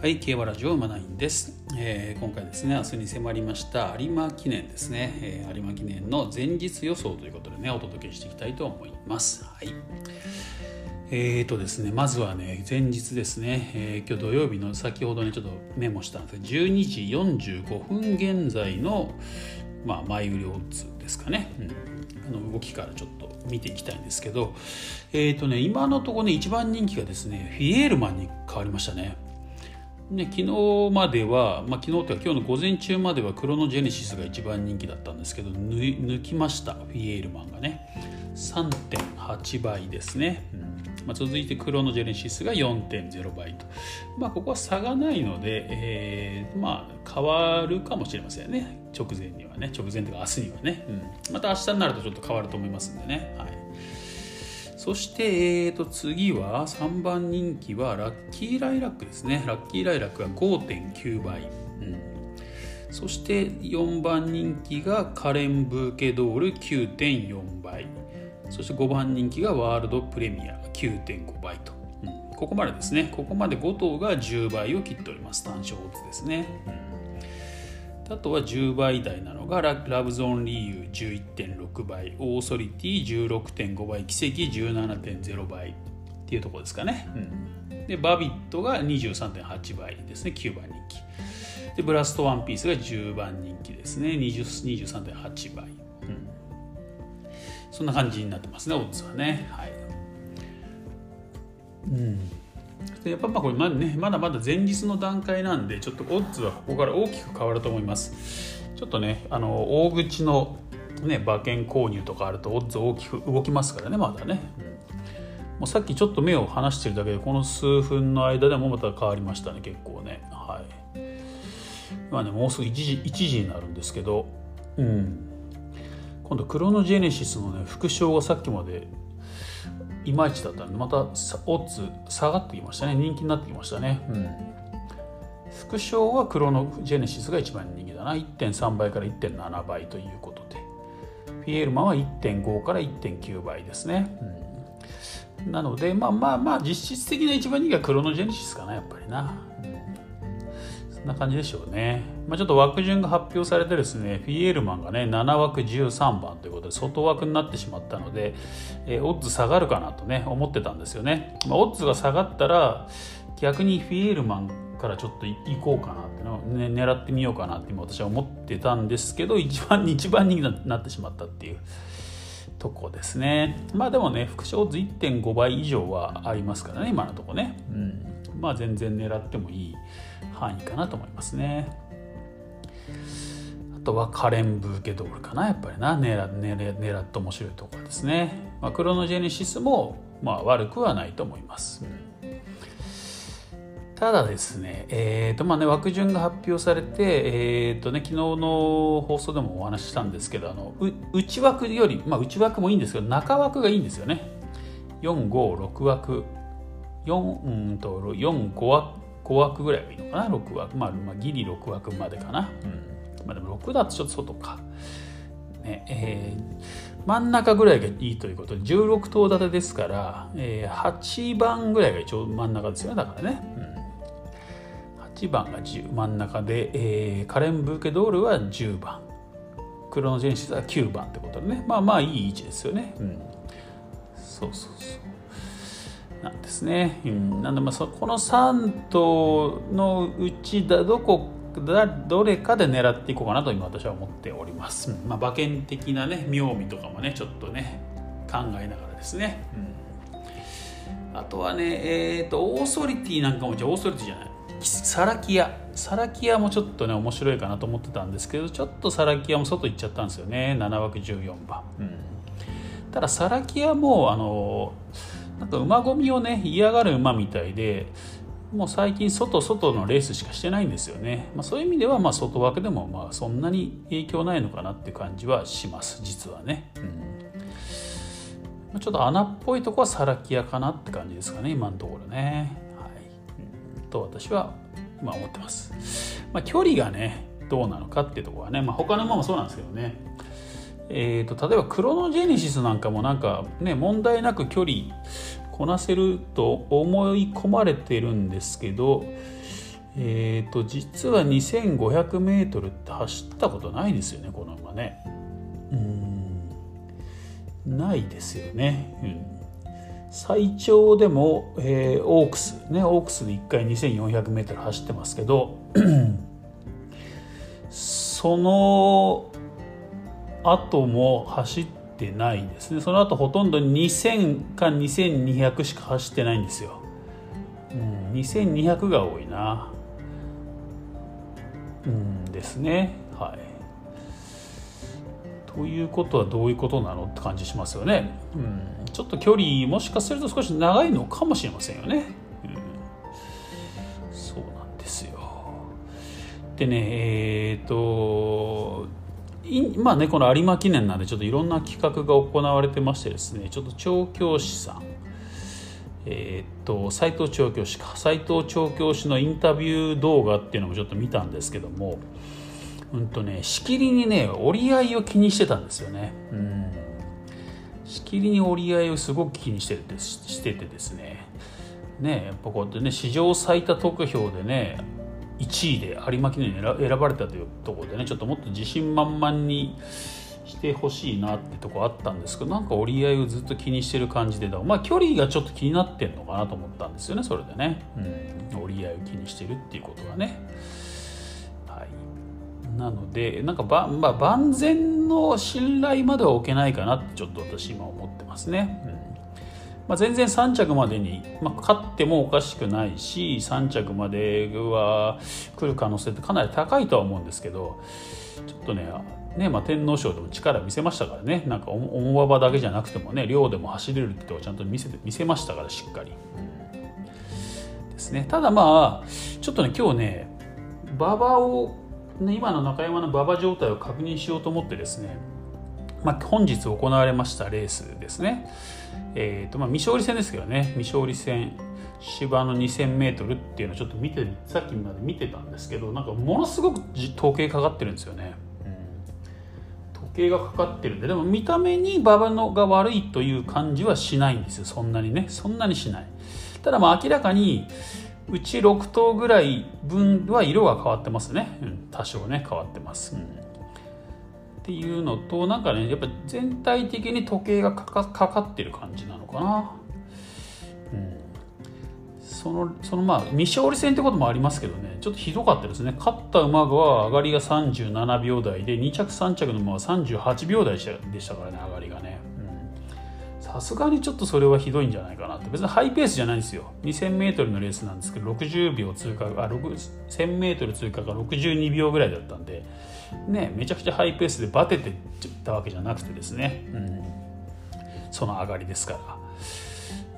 はい、競馬ラジオ馬ナインです、えー今回ですね、明日に迫りました有馬記念ですね、えー有馬記念の前日予想ということでね、お届けしていきたいと思います。はい。えーとですね、まずはね、前日ですね、えー今日土曜日の先ほどね、ちょっとメモしたんですけど、12時45分現在の、まあ、前売りオッズですかね、うん、の動きからちょっと見ていきたいんですけど、えーとね、今のところね、一番人気がですね、フィエールマンに変わりましたね。ね、昨日までは、まあ、昨日というか今日の午前中まではクロノジェネシスが一番人気だったんですけど抜きました。フィエールマンがね。3.8倍ですね、うん。まあ、続いてクロノジェネシスが4.0倍と、まあ、ここは差がないので、えーまあ、変わるかもしれませんね。直前にはね。直前というか明日にはね、うん、また明日になるとちょっと変わると思いますんでね。はい。そして、えー、と次は3番人気はラッキーライラックですね。ラッキーライラックが5.9倍。うん、そして4番人気がカレン・ブーケドール9.4倍。そして5番人気がワールドプレミア9.5倍と。うんここまでですね。ここまで5頭が10倍を切っております。単勝オッズですね。うんあとは10倍台なのがララブゾーンリーユ11.6倍オーソリティ16.5倍奇跡17.0倍っていうところですかね、うん、でバビットが23.8倍ですね9番人気。でブラストワンピースが10番人気ですね20 23.8倍、うん、そんな感じになってますねオッズはね。はい。うんでやっぱまあこれまだねまだまだ前日の段階なんでちょっとオッズはここから大きく変わると思います。ちょっとねあの大口のね馬券購入とかあるとオッズ大きく動きますからねまだね、もうさっきちょっと目を離してるだけでこの数分の間でもまた変わりましたね結構ね。はい。まあねもうすぐ1時 ,1 時になるんですけど。うん。今度クロノジェネシスのね副賞がさっきまでいまいちだったんでまたさオッズ下がってきましたね。人気になってきましたね、うん、副賞はクロノジェネシスが一番人気だな。1.3倍から1.7倍ということで。フィエールマンは1.5から1.9倍ですね、うん、なのでまあまあまあ実質的な一番人気はクロノジェネシスかなやっぱりな、うんな感じでしょうね。まあ、ちょっと枠順が発表されてですね、フィエールマンがね、7枠13番ということで、外枠になってしまったので、えーオッズ下がるかなとね、思ってたんですよね。まあ、オッズが下がったら、逆にフィエールマンからちょっと行こうかなっての、ね、狙ってみようかなって今私は思ってたんですけど、一番に一番人気になってしまったっていう。とこですね。まあでもね、副賞オッズ1.5倍以上はありますからね、今のとこね。うん。まあ全然狙ってもいい範囲かなと思いますね。あとはカレン・ブーケドールかな、やっぱりな、狙狙狙って面白いところですね。まあ、クロノジェネシスも、まあ、悪くはないと思います。ただですね、えーとまあね、枠順が発表されて、えーとね、昨日の放送でもお話ししたんですけどあの内枠より、まあ、内枠もいいんですけど中枠がいいんですよね456枠4うんと45枠5枠ぐらいがいいのかな？6枠、まあ、まあギリ6枠までかな、うん。まあ、でも6だとちょっと外か、ねえー真ん中ぐらいがいいということで16頭立てですから、えー8番ぐらいが一応真ん中ですよねだからね、うん、8番が10真ん中で、えーカレン・ブーケドールは10番。クロノジェネシスは9番ってことでね。まあまあいい位置ですよね、うん、そうそうそうなんですね、うん、なんでまあそこの3頭のうちだどこだどれかで狙っていこうかなと今私は思っております、うん。まあ、馬券的なね妙味とかもねちょっとね考えながらですね、うん。あとはねえっ、とオーソリティなんかもじゃあオーソリティじゃない。サラキア。サラキアもちょっとね面白いかなと思ってたんですけどちょっとサラキアも外行っちゃったんですよね。7枠14番、うん、ただサラキアもあのなんか馬込みをね嫌がる馬みたいでもう最近外外のレースしかしてないんですよね、まあ、そういう意味ではまあ外枠でもまあそんなに影響ないのかなって感じはします。実はね、うん。ちょっと穴っぽいとこはサラキアかなって感じですかね今のところね。はい、と私はまあ思ってます、まあ、距離がねどうなのかっていうところはね、まあ、他の馬もそうなんですけどね。えー、と例えばクロノジェネシスなんかもなんかね問題なく距離こなせると思い込まれてるんですけどえっ、ー、と実は 2500m って走ったことないですよねこの馬ね。うん。ないですよね、うん。最長でも、えー、オークス。ねオークスで1回 2400m 走ってますけど その後も走ってないですね。その後ほとんど2000か2200しか走ってないんですよ、うん、2200が多いな。うんですね。はい。ということはどういうことなのって感じしますよね、うん、ちょっと距離もしかすると少し長いのかもしれませんよね、うん、そうなんですよ。でねえっ、ー、とまあねこの有馬記念なんでちょっといろんな企画が行われてましてですねちょっと調教師さんえー、っと斎藤調教師か。斎藤調教師のインタビュー動画っていうのもちょっと見たんですけどもうんとねしきりにね折り合いを気にしてたんですよね。うん。しきりに折り合いをすごく気にしててしててですね。ねやっぱこうやってね史上最多得票でね1位で有馬記念に選ばれたというところでねちょっともっと自信満々にしてほしいなってとこあったんですけどなんか折り合いをずっと気にしてる感じでまあ距離がちょっと気になってんのかなと思ったんですよねそれでね、うん、折り合いを気にしてるっていうことがね。はい。なのでなんかば、まあ、万全の信頼までは置けないかなってちょっと私今思ってますね、うんまあ、全然3着までに、まあ、勝ってもおかしくないし3着までは来る可能性ってかなり高いとは思うんですけどちょっとねねまあ、天皇賞でも力見せましたからね。なんか重馬場だけじゃなくてもね量でも走れるってとこちゃんと見せて見せましたからしっかり、ですね。ただまあちょっとね今日ね馬場を、ね、今の中山の馬場状態を確認しようと思ってですね、まあ、本日行われましたレースですね。えーとまあ、未勝利戦ですけどね。未勝利戦芝の 2000m っていうのをちょっと見てさっきまで見てたんですけどなんかものすごく時計かかってるんですよね、時計がかかってるんででも見た目に馬場のが悪いという感じはしないんですよ。そんなにね。そんなにしない。ただまあ明らかにうち6頭ぐらい分は色が変わってますね、うん、多少ね変わってます、うん。っていうのとなんかねやっぱ全体的に時計がかかってる感じなのかな。うん。そのそのまあ未勝利戦ってこともありますけどね。ちょっとひどかったですね。勝った馬は上がりが37秒台で2着3着の馬は38秒台でしたからね上がりがね。さすがにちょっとそれはひどいんじゃないかなって。別にハイペースじゃないんですよ。2000m のレースなんですけど60秒通過あ 1000m 通過が62秒ぐらいだったんでね、めちゃくちゃハイペースでバテてたわけじゃなくてですね、うん、その上がりですから。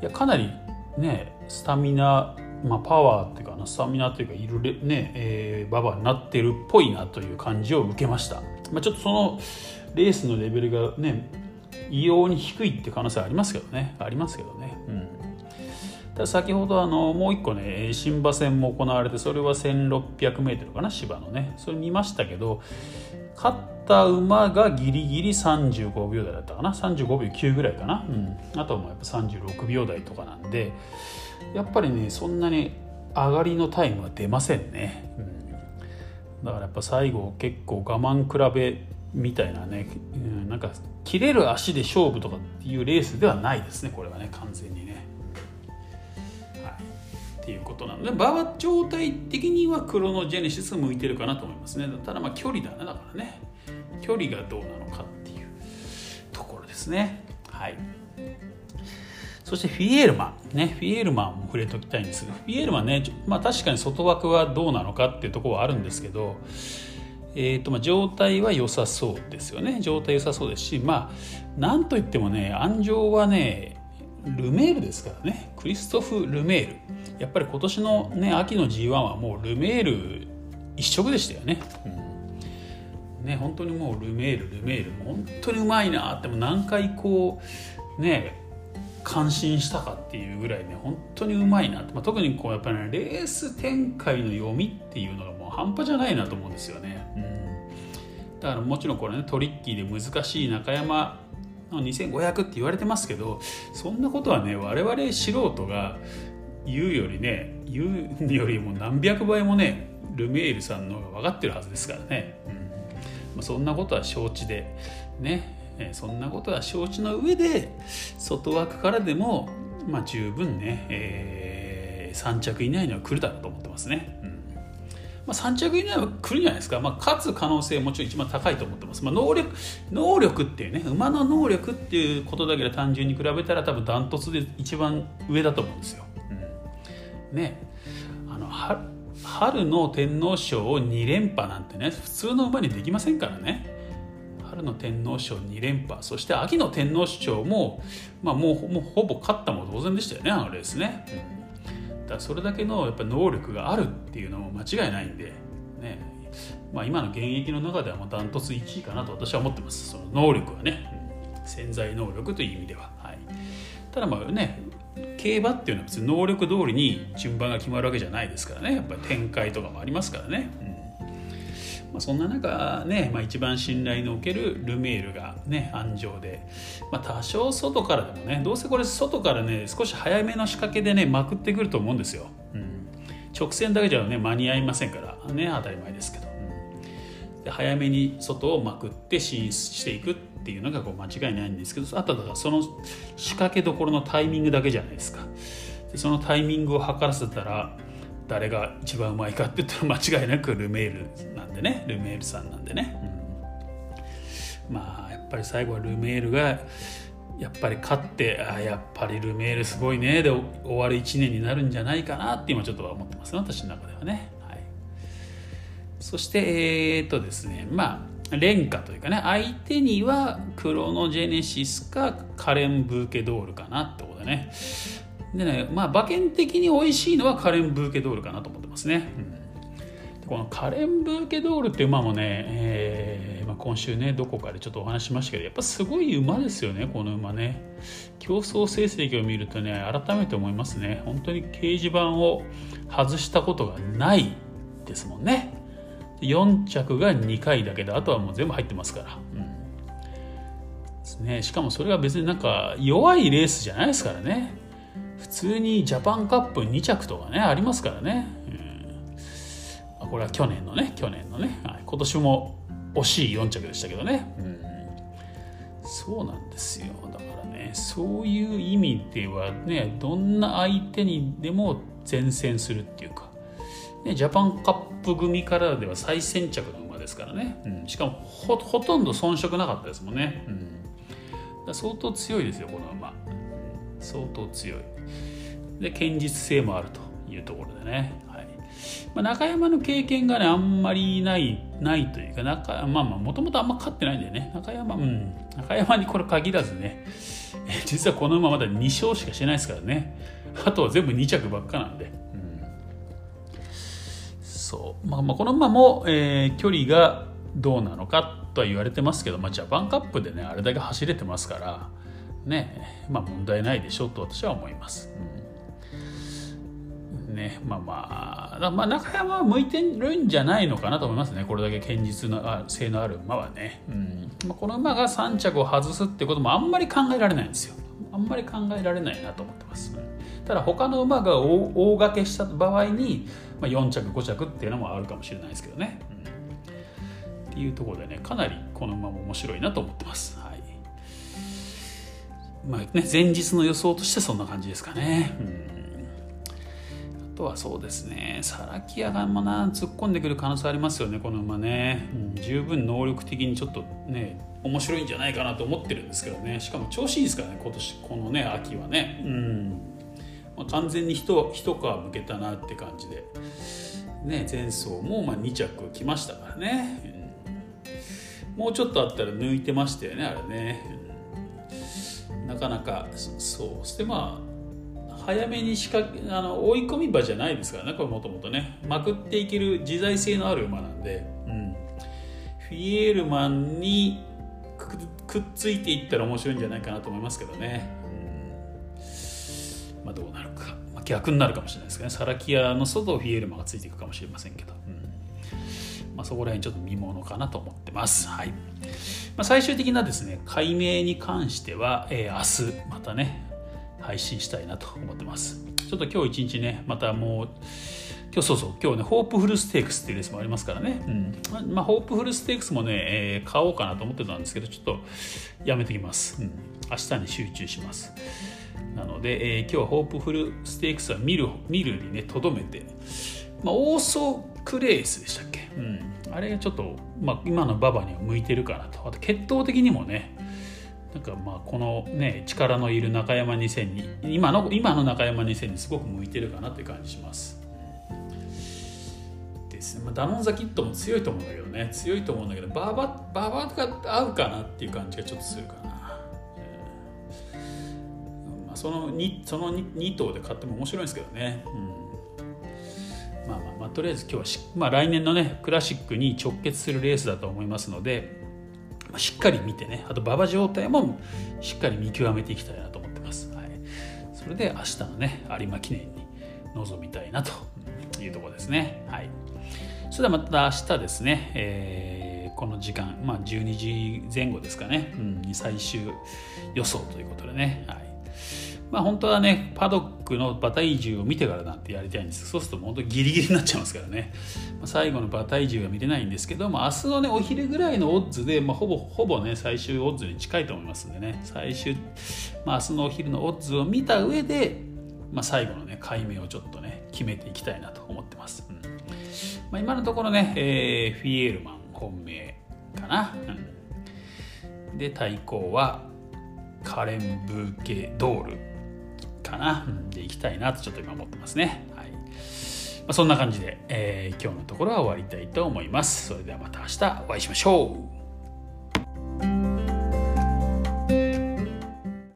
いやかなりねスタミナ、まあ、パワーっていうかなスタミナというかいるね、えー、ババになってるっぽいなという感じを受けました、まあ、ちょっとそのレースのレベルがね異様に低いって可能性ありますけどね。ありますけどね。うん先ほどあのもう一個ね新馬戦も行われてそれは 1600m かな芝のね。それ見ましたけど勝った馬がギリギリ35秒台だったかな。35秒9ぐらいかな、うん、あとはもうやっぱ36秒台とかなんでやっぱりねそんなに上がりのタイムは出ませんね、うん、だからやっぱ最後結構我慢比べみたいなね、うん、なんか切れる足で勝負とかっていうレースではないですねこれはね完全にね。っていうことなので馬場状態的にはクロノジェネシス向いてるかなと思いますね。ただまあ距離だねだからね。距離がどうなのかっていうところですね。はい。そしてフィエールマンね。フィエールマンも触れておきたいんですがフィエールマンねまあ確かに外枠はどうなのかっていうところはあるんですけどえーとまあ、状態は良さそうですよね。状態良さそうですしまあなんといってもね安城はねルメールですからね。クリストフ・ルメール。やっぱり今年の、ね、秋の G1 はもうルメール一色でしたよね。うん、ね本当にもうルメールルメール本当にうまいなっても何回こうね感心したかっていうぐらいね本当にうまいなって、まあ、特にこうやっぱり、ね、レース展開の読みっていうのがもう半端じゃないなと思うんですよね。うん、だからもちろんこれねトリッキーで難しい中山2500って言われてますけどそんなことはね我々素人が言うよりね言うよりも何百倍もねルメールさんの方が分かってるはずですからね、うん。まあ、そんなことは承知でねそんなことは承知の上で外枠からでも、まあ、十分ね、えー、3着以内には来るだろうと思ってますね。うん。まあ、3着以内は来るんじゃないですか、まあ、勝つ可能性もちろん一番高いと思ってます、まあ、能力能力っていうね馬の能力っていうことだけで単純に比べたら多分ダントツで一番上だと思うんですよ。うん、ね。あの春の天皇賞を2連覇なんてね普通の馬にできませんからね。春の天皇賞2連覇。そして秋の天皇賞も,、まあ、もうもうほぼ勝ったも同然でしたよねあのレースね、うん、だからそれだけのやっぱ能力があるっていうのも間違いないんで、ね。まあ、今の現役の中ではもうダントツ1位かなと私は思ってます。その能力はね、潜在能力という意味では、はい、ただまあね競馬っていうのは別に能力通りに順番が決まるわけじゃないですからね。やっぱり展開とかもありますからね、まあ、そんな中ね、まあ、一番信頼のおけるルメールがね安城で、まあ、多少外からでもねどうせこれ外からね少し早めの仕掛けでねまくってくると思うんですよ、うん、直線だけじゃね間に合いませんからね当たり前ですけど、うん、で早めに外をまくって進出していくっていうのがこう間違いないんですけどあとはその仕掛けどころのタイミングだけじゃないですか。でそのタイミングを測らせたら誰が一番うまいかって言ったら間違いなくルメールなんでねルメールさんなんでね、うん、まあやっぱり最後はルメールがやっぱり勝ってあやっぱりルメールすごいねで終わる1年になるんじゃないかなって今ちょっと思ってますね私の中ではね、はい、そしてえー、っとですねまあ廉価というかね相手にはクロノジェネシスかカレン・ブーケドールかなってことでね。でねまあ馬券的に美味しいのはカレン・ブーケドールかなと思ってますね、うん、このカレン・ブーケドールっていう馬もね、えーまあ、今週ねどこかでちょっとお話ししましたけどやっぱすごい馬ですよねこの馬ね。競争成績を見るとね改めて思いますね。本当に掲示板を外したことがないですもんね。4着が2回だけであとはもう全部入ってますから、うん。ね、しかもそれが別になんか弱いレースじゃないですからね普通にジャパンカップ2着とかねありますからね、うん、これは去年のね去年のね、はい、今年も惜しい4着でしたけどね、うん、そうなんですよ。だからねそういう意味ではねどんな相手にでも善戦するっていうか、ね、ジャパンカップ組からでは最先着の馬ですからね、うん、しかもほとんど遜色なかったですもんね、うん、相当強いですよこの馬。相当強い。で堅実性もあるというところでね、はい。まあ、中山の経験がねあんまりないないというか中まあまあもともとあんま勝ってないんでね。中山うん。中山にこれ限らずね実はこの馬まだ2勝しかしてないですからね。あとは全部2着ばっかなんで、うん、そう。まあ、まあこの馬も、えー、距離がどうなのかとは言われてますけど、まあ、ジャパンカップでねあれだけ走れてますからねまあ問題ないでしょうと私は思います。うん、ねまあまあ、まあ、中山は向いてるんじゃないのかなと思いますねこれだけ堅実な性のある馬はね、うん。まあ、この馬が3着を外すってこともあんまり考えられないんですよ。あんまり考えられないなと思ってます、うん、ただ他の馬が大掛けした場合に、まあ、4着5着っていうのもあるかもしれないですけどね、うん、っていうところでねかなりこの馬も面白いなと思ってます、はい。まあね、前日の予想としてそんな感じですかね。うん、あとはそうですね、サラキアがもな突っ込んでくる可能性ありますよね、この馬ね、うん。十分能力的にちょっとね、面白いんじゃないかなと思ってるんですけどね、しかも調子いいですからね、今年、このね、秋はね。うん。まあ、完全に一皮むけたなって感じで、ね、前走もまあ2着来ましたからね、うん、もうちょっとあったら抜いてましたよね、あれね。なかなかそう。してまあ早めに仕掛けあの追い込み場じゃないですからねこれもともとね。まくっていける自在性のある馬なんで、うん、フィエールマンにくっついていったら面白いんじゃないかなと思いますけどね、うん、まあどうなるか、まあ、逆になるかもしれないですけどね。サラキアの外をフィエールマンがついていくかもしれませんけど、うん。まあ、そこら辺ちょっと見ものかなと思ってます。はい。まあ、最終的なですね解明に関しては、えー、明日またね、配信したいなと思ってます。ちょっと今日一日ねまたもう今日そうそう今日ねホープフルステークスっていうレースもありますからね、うん。まあ、ホープフルステークスもね、えー、買おうかなと思ってたんですけどちょっとやめてきます、うん、明日に集中します。なので、えー、今日はホープフルステークスは見る見るにねとどめて、まあ、オーソクレースでしたっけ、うん、あれがちょっと、まあ、今の馬場には向いてるかなと。あと血統的にもねなんかまあこのね力のいる中山2000に今の今の中山2000にすごく向いてるかなって感じします。ですね、まあ、ダノンザキットも強いと思うんだけどね。強いと思うんだけどバーババーバーが合うかなっていう感じがちょっとするかな、まあ、その 2, その 2, 2頭で買っても面白いんですけどね、うん、まあまあまあとりあえず今日はまあ、来年のねクラシックに直結するレースだと思いますので、まあ、しっかり見てねあと馬場状態もしっかり見極めていきたいなと思ってます、はい、それで明日のね有馬記念に臨みたいなというところですね。はい。それではまた明日ですね、えー、この時間、まあ、12時前後ですかね、うん、最終予想ということでね、はい。まあ、本当はねパドックの馬体重を見てからなんてやりたいんです。そうすると本当ギリギリになっちゃいますからね、まあ、最後の馬体重は見れないんですけど、まあ、明日のねお昼ぐらいのオッズで、まあ、ほぼほぼね最終オッズに近いと思いますんでね。最終、まあ、明日のお昼のオッズを見た上で、まあ、最後のね解明をちょっとね決めていきたいなと思ってます、うん。まあ、今のところね、えー、フィエールマン本命かな、うん、で対抗はカレン・ブーケ・ドール。かな、うん、でいきたいなとちょっと今思ってますね、はい。まあ、そんな感じで、えー、今日のところは終わりたいと思います。それではまた明日お会いしましょう